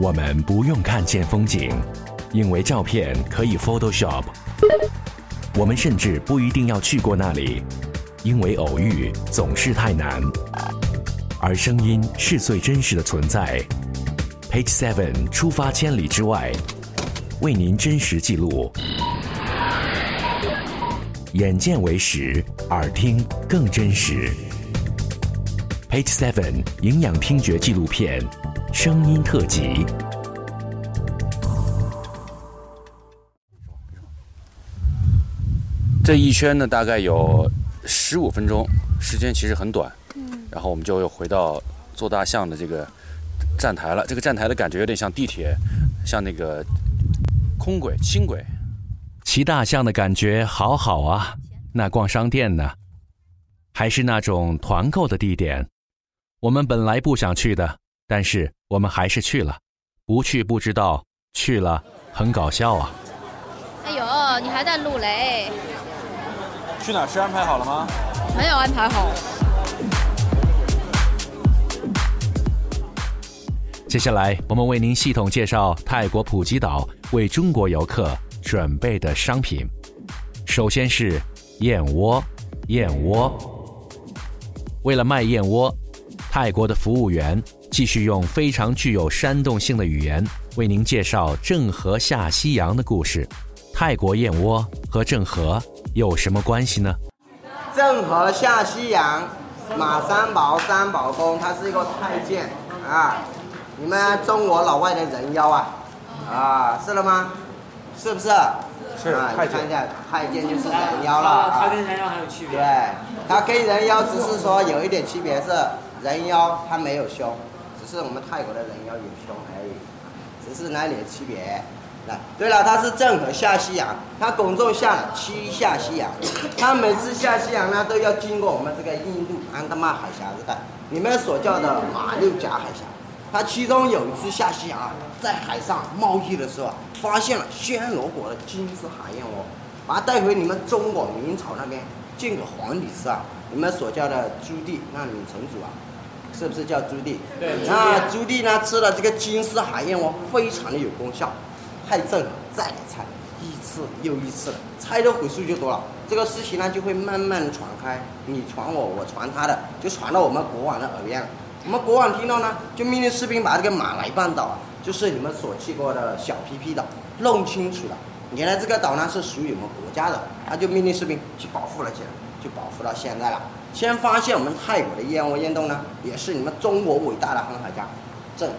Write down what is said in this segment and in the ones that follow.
我们不用看见风景，因为照片可以 Photoshop。我们甚至不一定要去过那里，因为偶遇总是太难。而声音是最真实的存在。Page Seven 出发千里之外，为您真实记录。眼见为实，耳听更真实。Page Seven 营养听觉纪录片，声音特辑。这一圈呢，大概有十五分钟，时间其实很短。嗯。然后我们就又回到坐大象的这个站台了。这个站台的感觉有点像地铁，像那个空轨、轻轨。骑大象的感觉好好啊！那逛商店呢？还是那种团购的地点？我们本来不想去的，但是我们还是去了。不去不知道，去了很搞笑啊！哎呦，你还在录嘞？去哪吃安排好了吗？没有安排好。接下来，我们为您系统介绍泰国普吉岛为中国游客。准备的商品，首先是燕窝。燕窝，为了卖燕窝，泰国的服务员继续用非常具有煽动性的语言为您介绍郑和下西洋的故事。泰国燕窝和郑和有什么关系呢？郑和下西洋，马三宝、三宝宫，他是一个太监啊！你们中国老外的人妖啊，啊，是了吗？是不是？是啊，看一下，太监就是人妖了。他跟人妖还有区别？对，他跟人妖只是说有一点区别，是人妖他没有胸，只是我们泰国的人妖有胸而已，只是那点区别。来，对了，他是郑和下西洋，他公众下了七下西洋，他每次下西洋呢都要经过我们这个印度安达曼海峡这带，你们所叫的马六甲海峡。他其中有一次下西洋，在海上贸易的时候，发现了暹罗国的金丝海燕窝，把它带回你们中国明朝那边进个皇帝吃啊。你们所叫的朱棣，那女城主啊，是不是叫朱棣？对。那朱棣呢吃了这个金丝海燕窝，非常的有功效，太正了，再来猜，一次又一次的，猜的回数就多了，这个事情呢就会慢慢传开，你传我，我传他的，就传到我们国王的耳边了。我们国王听到呢，就命令士兵把这个马来半岛啊，就是你们所去过的小皮皮岛，弄清楚了。原来这个岛呢是属于我们国家的，他就命令士兵去保护了起来，就保护到现在了。先发现我们泰国的燕窝燕洞呢，也是你们中国伟大的航海家郑和。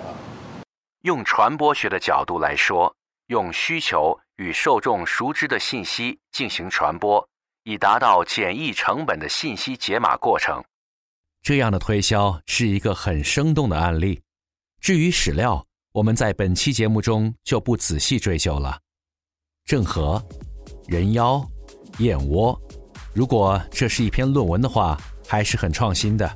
用传播学的角度来说，用需求与受众熟知的信息进行传播，以达到简易成本的信息解码过程。这样的推销是一个很生动的案例。至于史料，我们在本期节目中就不仔细追究了。郑和、人妖、燕窝，如果这是一篇论文的话，还是很创新的。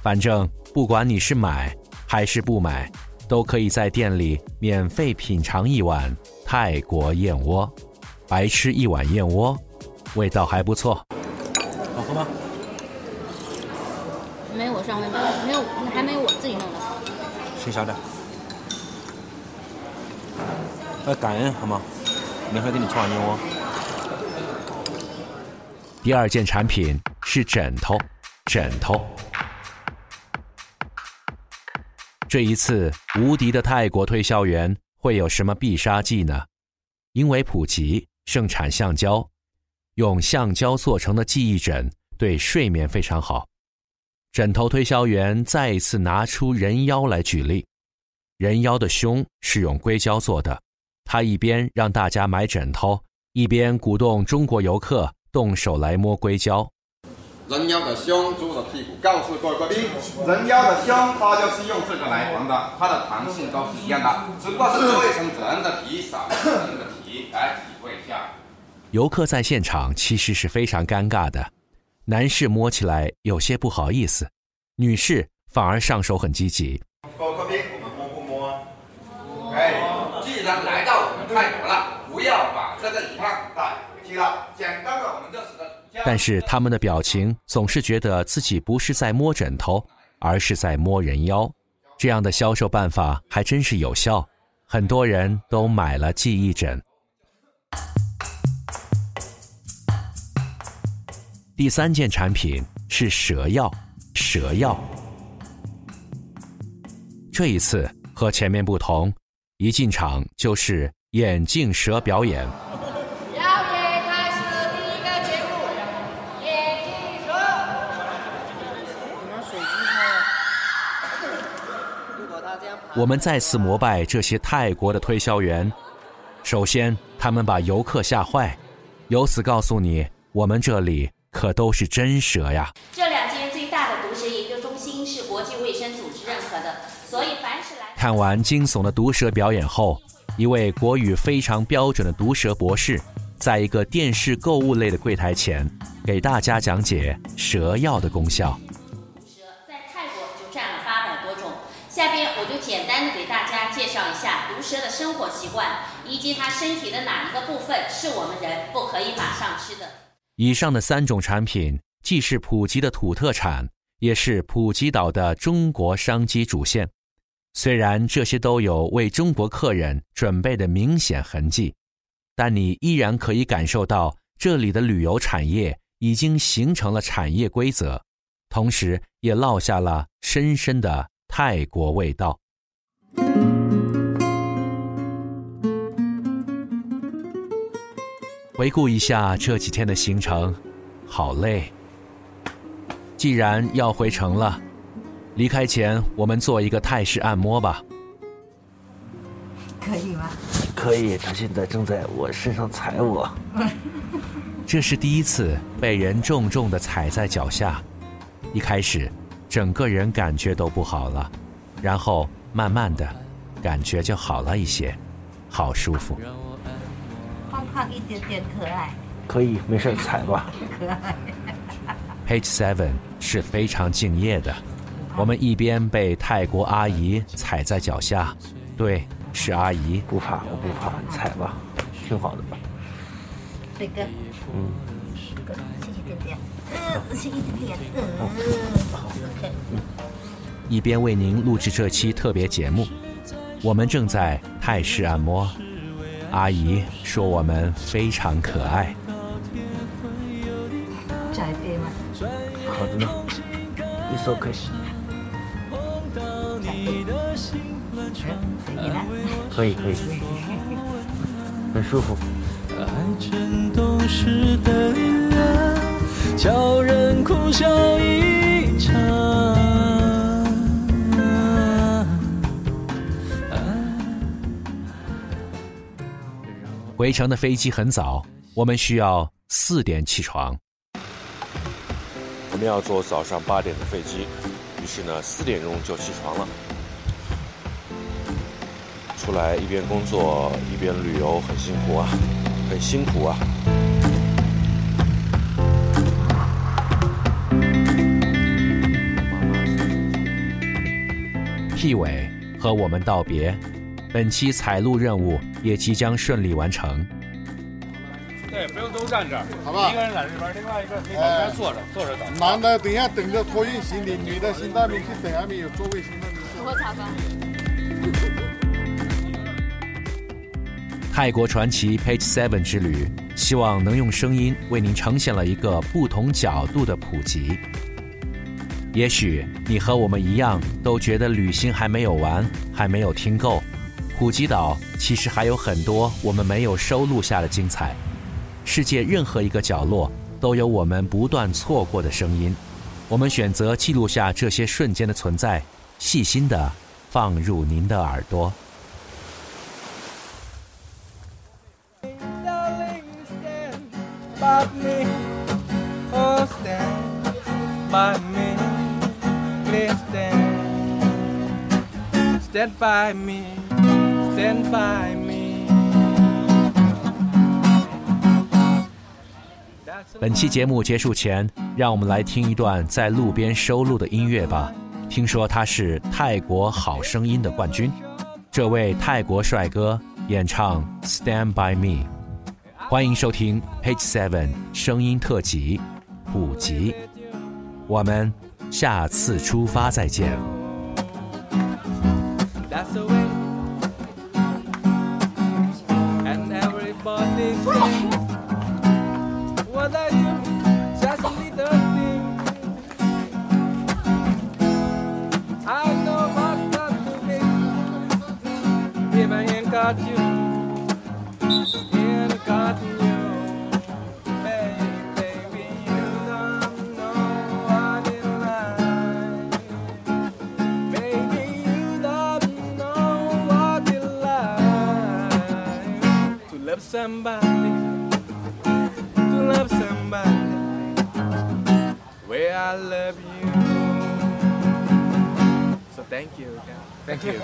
反正不管你是买还是不买，都可以在店里免费品尝一碗泰国燕窝，白吃一碗燕窝，味道还不错。好喝吗？没有我上位，没有还没有我自己弄的。吃小点。要感恩好吗？明天给你串燕窝。第二件产品是枕头，枕头。这一次无敌的泰国推销员会有什么必杀技呢？因为普吉盛产橡胶，用橡胶做成的记忆枕对睡眠非常好。枕头推销员再一次拿出人妖来举例，人妖的胸是用硅胶做的。他一边让大家买枕头，一边鼓动中国游客动手来摸硅胶。人妖的胸，猪的屁股，告诉各位贵宾，人妖的胸，它就是用这个来缝的，它的弹性都是一样的，只不过是做一层人的皮，少一层人的皮，来体会一下。游客在现场其实是非常尴尬的。男士摸起来有些不好意思，女士反而上手很积极。各位贵宾，我们摸不摸？哎，既然来到我们泰国了，不要把这个遗憾带回去了。简单的，我们就是个。但是他们的表情总是觉得自己不是在摸枕头，而是在摸人妖。这样的销售办法还真是有效，很多人都买了记忆枕。第三件产品是蛇药，蛇药。这一次和前面不同，一进场就是眼镜蛇表演。我们再次膜拜这些泰国的推销员。首先，他们把游客吓坏，由此告诉你，我们这里可都是真蛇呀。这两间最大的毒蛇研究中心是国际卫生组织认可的，所以凡是来看完惊悚的毒蛇表演后，一位国语非常标准的毒蛇博士，在一个电视购物类的柜台前，给大家讲解蛇药的功效。下毒蛇的生活习惯，以及它身体的哪一个部分是我们人不可以马上吃的。以上的三种产品既是普吉的土特产，也是普吉岛的中国商机主线。虽然这些都有为中国客人准备的明显痕迹，但你依然可以感受到这里的旅游产业已经形成了产业规则，同时也落下了深深的。泰国味道。回顾一下这几天的行程，好累。既然要回城了，离开前我们做一个泰式按摩吧。可以吗？可以，他现在正在我身上踩我。这是第一次被人重重的踩在脚下，一开始。整个人感觉都不好了，然后慢慢的，感觉就好了一些，好舒服。胖胖一点点可爱。可以，没事踩吧。可爱。Page Seven 是非常敬业的，我们一边被泰国阿姨踩在脚下，对，是阿姨。不怕，我不怕，踩吧，挺好的。帅哥。嗯。谢谢点点。嗯，谢谢点点。嗯。一边为您录制这期特别节目，我们正在泰式按摩。阿姨说我们非常可爱。再杯吗？好的呢。你说可以。可以可以。很舒服。叫人哭笑回程的飞机很早，我们需要四点起床。我们要坐早上八点的飞机，于是呢，四点钟就起床了。出来一边工作一边旅游，很辛苦啊，很辛苦啊。地委和我们道别，本期采录任务也即将顺利完成。对，不用都站这儿，好吧？一个人在这边，另外一个可以旁边坐着，坐着等。男的等下等着托运行李，女的先到那边去等下面有座位，先到那边。喝茶吧。泰国传奇 Page Seven 之旅，希望能用声音为您呈现了一个不同角度的普及。也许你和我们一样，都觉得旅行还没有完，还没有听够。普吉岛其实还有很多我们没有收录下的精彩。世界任何一个角落都有我们不断错过的声音。我们选择记录下这些瞬间的存在，细心的放入您的耳朵。Stand by me, stand by me. 本期节目结束前，让我们来听一段在路边收录的音乐吧。听说他是泰国好声音的冠军，这位泰国帅哥演唱《Stand by Me》。欢迎收听 Page Seven 声音特辑普及。我们下次出发再见。Baby, you don't know what it's like to love somebody, to love somebody where I love you. So thank you. Thank you.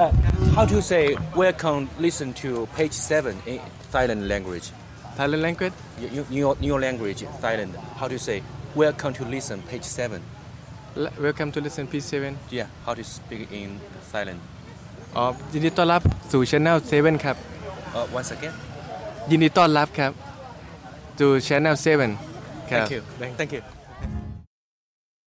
Uh, how to say welcome? Listen to page seven in Thailand language. Thailand language? Your, your, your language, Thailand. How to say welcome to listen page seven? L- Welcome to listen P7 Yeah. How to speak in Thailand? อ๋อยินดีต้อนรับสู่ช anel 7ครับ Uh, once again. ยินดีต้อนรับครับสู่ช anel 7ครับ Thank you. Thank you.